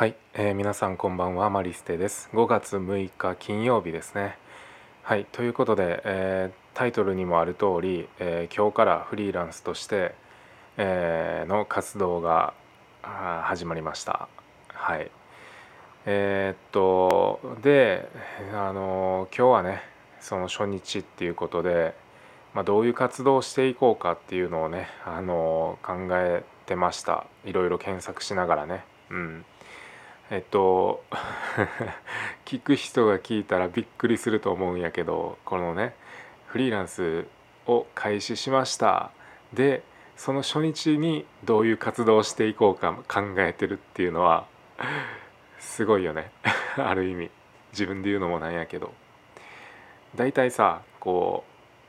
はい、えー、皆さんこんばんはマリステです。5月6日金曜日ですね。はいということで、えー、タイトルにもある通り、えー、今日からフリーランスとして、えの活動が始まりました。はい。えっとであの今日はねその初日っていうことで、まあ、どういう活動をしていこうかっていうのをねあの考えてました。いろいろ検索しながらね。うん。えっと 聞く人が聞いたらびっくりすると思うんやけどこのねフリーランスを開始しました。でその初日にどういう活動をしていこうか考えてるっていうのはすごいよね。ある意味自分で言うのもなんやけど。大体さこ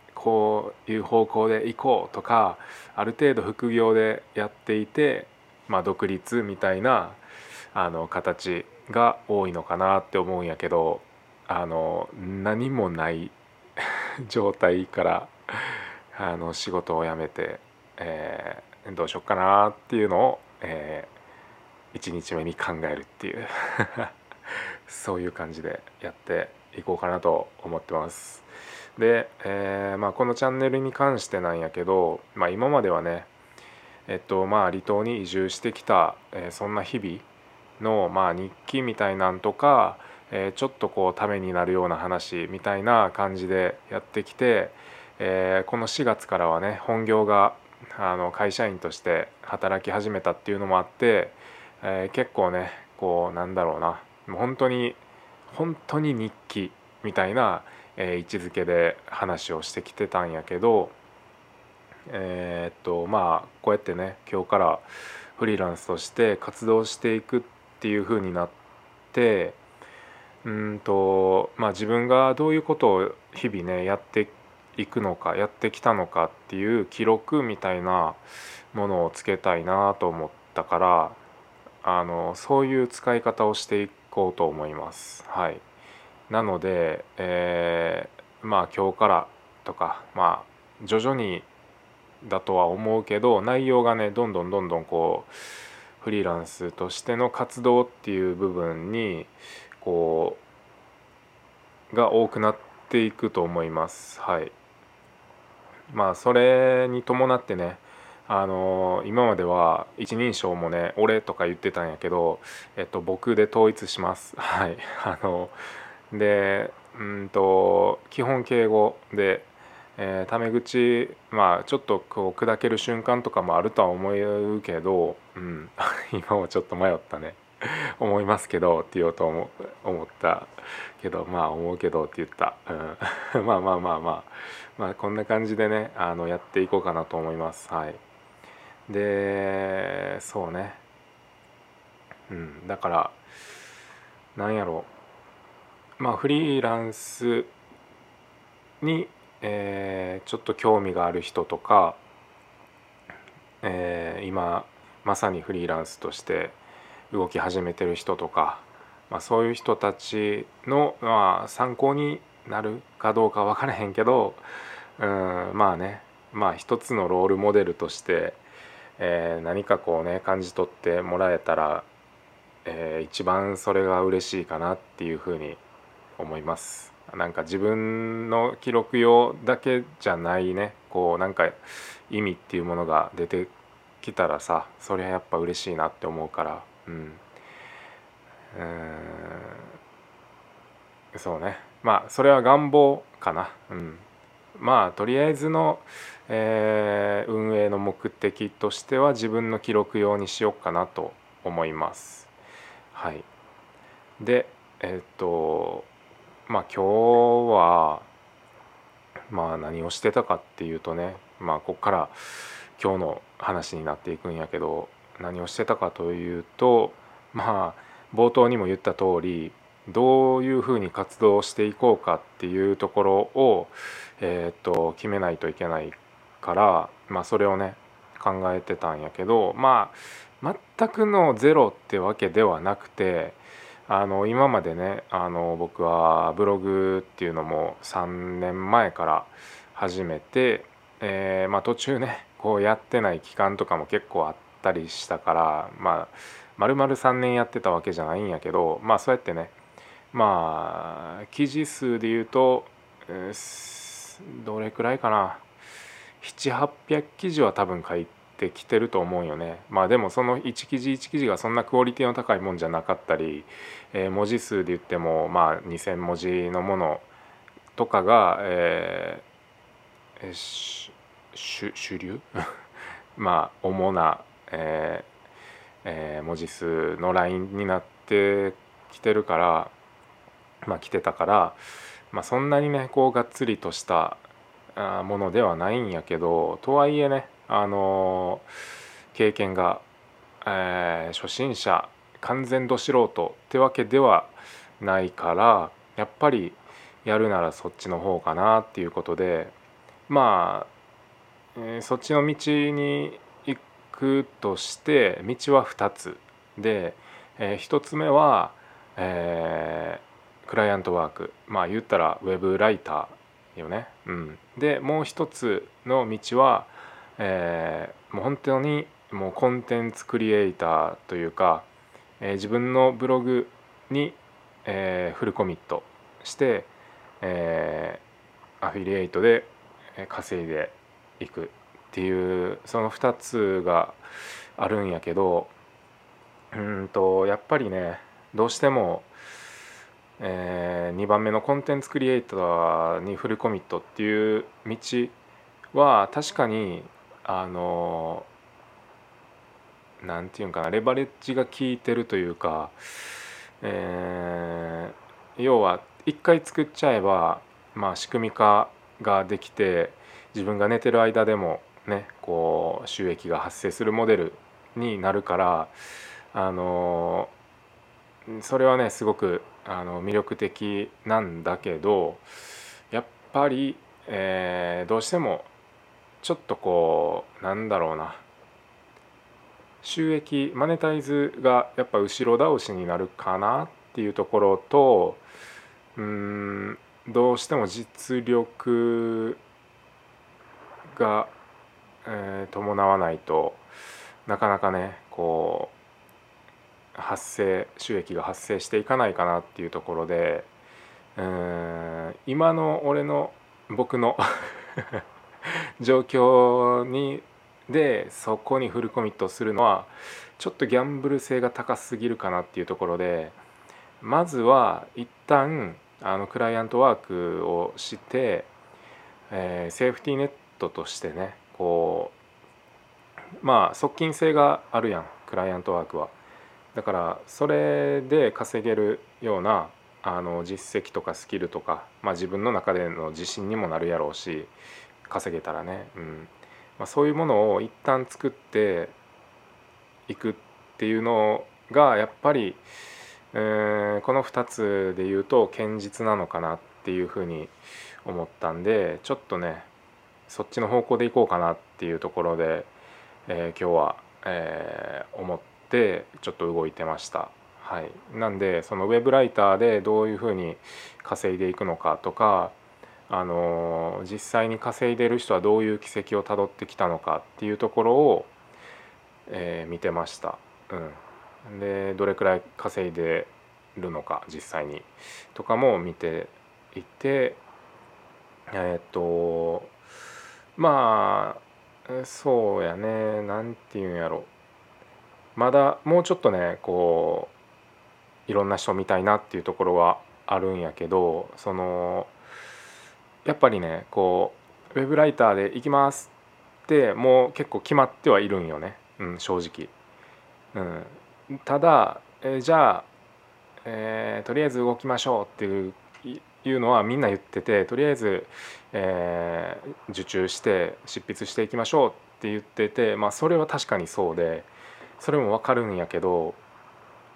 うこういう方向で行こうとかある程度副業でやっていて、まあ、独立みたいなあの形が多いのかなって思うんやけどあの何もない 状態からあの仕事を辞めて、えー、どうしよっかなっていうのを、えー、1日目に考えるっていう そういう感じでやっていこうかなと思ってます。で、えー、まあ、このチャンネルに関してなんやけど、まあ、今まではねえっとまあ離島に移住してきた、えー、そんな日々の、まあ、日記みたいなんとか、え、ちょっとこうためになるような話みたいな感じでやってきて、え、この4月からはね本業があの会社員として働き始めたっていうのもあって、え、結構ねこうなんだろうなもう本当に本当に日記みたいな、え、位置づけで話をしてきてたんやけどえ、っとまあこうやってね今日からフリーランスとして活動していくっっていう風になってうんとまあ自分がどういうことを日々ねやっていくのかやってきたのかっていう記録みたいなものをつけたいなと思ったからあのそういう使い方をしていこうと思います。はい、なので、えー、まあ今日からとかまあ徐々にだとは思うけど内容がねどんどんどんどんこうフリーランスとしての活動っていう部分にこうが多くなっていくと思います。はい、まあそれに伴ってねあの今までは一人称もね「俺」とか言ってたんやけど、えっと、僕で統一します。はい、あのでうんと基本敬語でえー、タメ口まあちょっとこう砕ける瞬間とかもあるとは思うけど、うん、今はちょっと迷ったね。思いますけどって言おうと思思ったけどまあ思うけどって言った、うん、まあまあまあまあ。まあこんな感じでねあのやっていこうかなと思います。はい。でそうね。うん。だからなんやろう。まあフリーランスにえー、ちょっと興味がある人とか、えー、今まさにフリーランスとして動き始めてる人とか、まあ、そういう人たちの、まあ、参考になるかどうか分からへんけどうんまあねまあ一つのロールモデルとして、えー、何かこうね感じ取ってもらえたら、えー、一番それが嬉しいかなっていうふうに思います。なんか自分の記録用だけじゃないね。こうなんか意味っていうものが出てきたらさそりゃやっぱ嬉しいなって思うから。うん。そうね。まあそれは願望かな。うん。まあとりあえずの、えー、運営の目的としては自分の記録用にしようかなと思います。はい。でえっ、とまあ今日はまあ何をしてたかっていうとねまあこっから今日の話になっていくんやけど何をしてたかというとまあ冒頭にも言った通りどういうふうに活動していこうかっていうところを、えー、と決めないといけないから、まあ、それをね考えてたんやけどまあ全くのゼロってわけではなくてあの今までねあの僕はブログっていうのも3年前から始めて、えー、まあ、途中ねこうやってない期間とかも結構あったりしたから、まあ、丸々3年やってたわけじゃないんやけどまあそうやってねまあ記事数で言うと、えー、どれくらいかな？7800記事は多分書いてきてると思うよね。まあでもその1記事1記事がそんなクオリティの高いもんじゃなかったり、えー、文字数で言ってもまあ2,000文字のものとかが、えー、えー、主流？まあ主な、えーえー、文字数のラインになってきてるからまあ来てたから、まあ、そんなにねこうがっつりとしたものではないんやけどとはいえねあの、経験が、えー、初心者完全ど素人ってわけではないからやっぱりやるならそっちの方かなっていうことでまあ、えー、そっちの道に行くとして道は2つで、えー、1つ目は、えー、クライアントワークまあ言ったらウェブライターよね。うん、でもう一つの道は、えー、もう本当にもうコンテンツクリエイターというか、えー、自分のブログに、えー、フルコミットして、えー、アフィリエイトで稼いでいくっていうその2つがあるんやけどうんとやっぱりねどうしても、えー、2番目のコンテンツクリエイターにフルコミットっていう道は確かにあの何て言うんかなレバレッジが効いてるというか、えー、要は一回作っちゃえば、まあ、仕組み化ができて自分が寝てる間でもねこう収益が発生するモデルになるからあのそれはねすごくあの魅力的なんだけどやっぱり、えー、どうしてもちょっとこうなんだろうな。収益マネタイズがやっぱ後ろ倒しになるかなっていうところとうんどうしても実力がえー、伴わないとなかなかねこう発生収益が発生していかないかなっていうところでうん今の俺の僕の状況にでそこにフルコミットするのはちょっとギャンブル性が高すぎるかなっていうところでまずは一旦あのクライアントワークをして、えー、セーフティーネットとしてねこうまあ側近性があるやんクライアントワークは。だからそれで稼げるようなあの実績とかスキルとか、まあ、自分の中での自信にもなるやろうし稼げたらね、うん。まあ、そういうものを一旦作っていくっていうのがやっぱり、えー、この2つで言うと堅実なのかなっていうふうに思ったんでちょっとねそっちの方向でいこうかなっていうところで、えー、今日は、えー、思ってちょっと動いてました。はい、なんでそのウェブライターでどういうふうに稼いでいくのかとか、あの、実際に稼いでる人はどういう軌跡をたどってきたのかっていうところを、えー、見てました。うん、でどれくらい稼いでるのか実際に。とかも見ていてえっ、とまあそうやね。何て言うんやろ。まだもうちょっとねこういろんな人見たいなっていうところはあるんやけどそのやっぱりねこうウェブライターで行きますってもう結構決まってはいるんよね、うん、正直。うん、ただ、えじゃあ、えー、とりあえず動きましょうっていういうのはみんな言っててとりあえず、えー、受注して執筆していきましょうって言っててまあそれは確かにそうでそれも分かるんやけど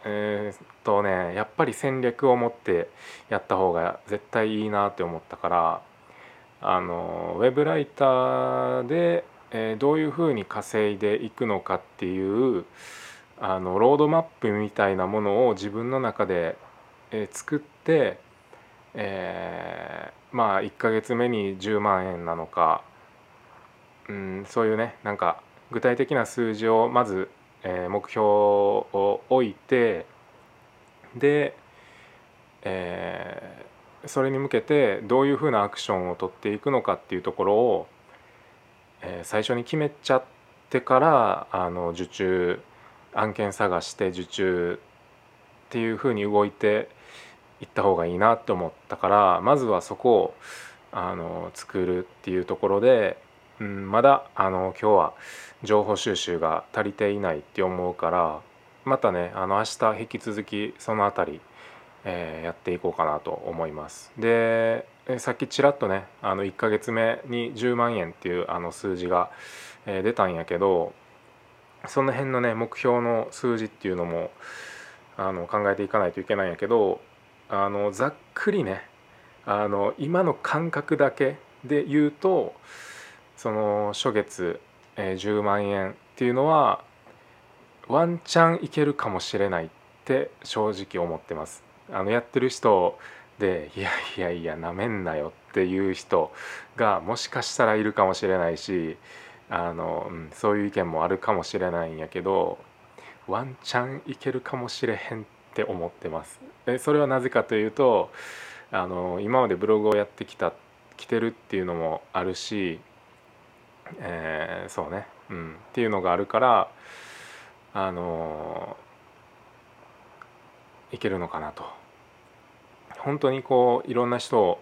えー、っとねやっぱり戦略を持ってやった方が絶対いいなって思ったからあのウェブライターで、え、どういうふうに稼いでいくのかっていうあのロードマップみたいなものを自分の中で、え、作ってえー、まあ1ヶ月目に10万円なのか、うん、そういうねなんか具体的な数字をまず、え、目標を置いてで、えー、それに向けてどういうふうなアクションを取っていくのかっていうところを、えー、最初に決めちゃってからあの受注案件探して受注っていうふうに動いていった方がいいなって思ったからまずはそこをあの作るっていうところで、うん、まだあの今日は情報収集が足りていないって思うからまたねあの明日引き続きその辺り、えー、やっていこうかなと思います。でさっきちらっとねあの1ヶ月目に10万円っていうあの数字が、えー、出たんやけどその辺のね目標の数字っていうのもあの考えていかないといけないんやけどあのざっくりねあの今の感覚だけで言うとその初月、えー、10万円っていうのはワンチャンいけるかもしれないって正直思ってます。あのやってる人でいやいやいやなめんなよっていう人がもしかしたらいるかもしれないしあの、うん、そういう意見もあるかもしれないんやけどワンチャンいけるかもしれへんって思ってます。でそれはなぜかというとあの今までブログをやってきた来てるっていうのもあるし、えー、そうね、うん、っていうのがあるからあのいけるのかなと。本当にこういろんな人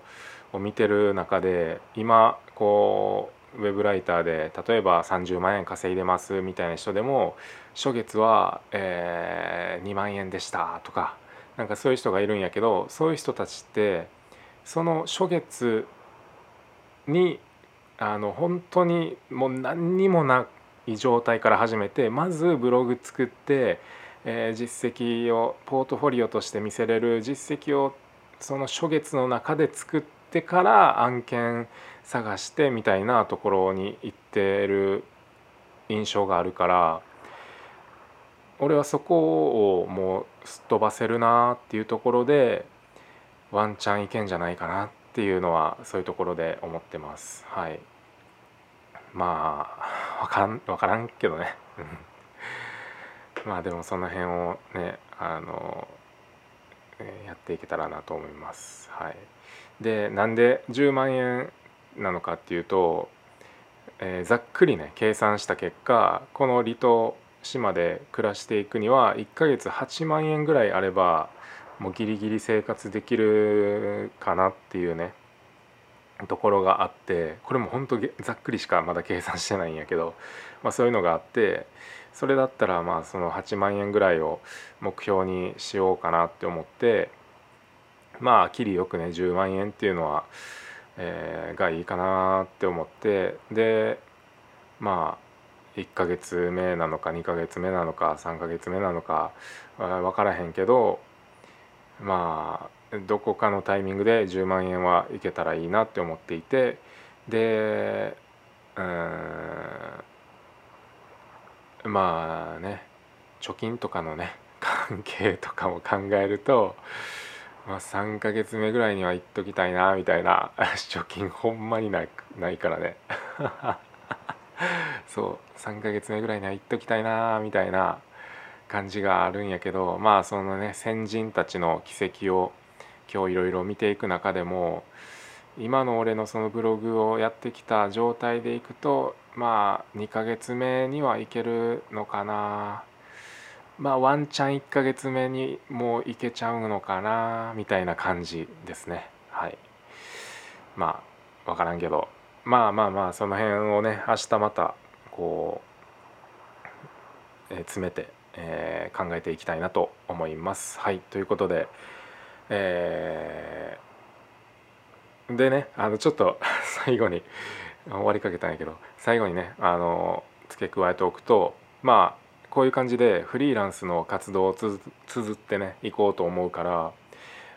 を見てる中で今こうウェブライターで例えば30万円稼いでますみたいな人でも初月は、えー、2万円でしたとかなんかそういう人がいるんやけどそういう人たちってその初月にあの本当にもう何にもない状態から始めてまずブログ作って、え、実績をポートフォリオとして見せれる実績をその初月の中で作ってから案件探してみたいなところに行ってる印象があるから俺はそこをもうすっ飛ばせるなっていうところでワンチャンいけんじゃないかなっていうのはそういうところで思ってます。はい、まあ分からん分からんけどね。まあでもその辺をねあのやっていけたらなと思います。はい、でなんで10万円なのかっていうと、えー、ざっくりね計算した結果この離島島で暮らしていくには1ヶ月8万円ぐらいあればもうギリギリ生活できるかなっていうねところがあってこれも本当ざっくりしかまだ計算してないんやけど、まあ、そういうのがあってそれだったらまあその8万円ぐらいを目標にしようかなって思ってまあきりよくね10万円っていうのはえー、がいいかなって思ってでまあ1ヶ月目なのか2ヶ月目なのか3ヶ月目なのか分からへんけどまあどこかのタイミングで10万円はいけたらいいなって思っていてでうんまあね貯金とかのね 関係とかも考えるとまあ、3ヶ月目ぐらいには行っときたいなみたいな 貯金ほんまにないないからね。そう3ヶ月目ぐらいには行っときたいなみたいな感じがあるんやけどまあそのね先人たちの軌跡を今日いろいろ見ていく中でも今の俺のそのブログをやってきた状態でいくとまあ2ヶ月目にはいけるのかな。まあワンチャン1ヶ月目にもういけちゃうのかなみたいな感じですね。はい。まあ分からんけど。まあまあまあその辺をね明日またこう、えー、詰めて、えー、考えていきたいなと思います。はい。ということでえー、でねあのちょっと 最後に終わりかけたんやけど最後にねあの付け加えておくとまあこういう感じでフリーランスの活動をつづってねいこうと思うから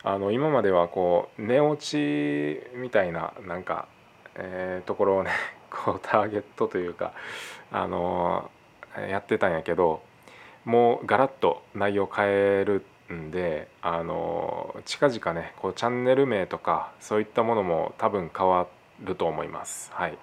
あの今まではこう寝落ちみたいななんか、えー、ところをね こうターゲットというかあのやってたんやけどもうガラッと内容変えるんであの近々ねこうチャンネル名とかそういったものも多分変わると思います。はい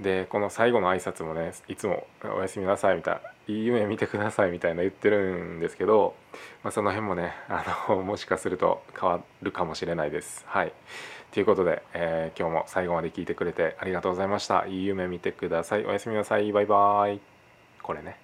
でこの最後の挨拶もねいつも「おやすみなさい」みたいな「いい夢見てください」みたいな言ってるんですけど、まあ、その辺もねあの もしかすると変わるかもしれないです。はいということで、えー、今日も最後まで聞いてくれてありがとうございました。いい夢見てください。おやすみなさい。バイバーイ。これね。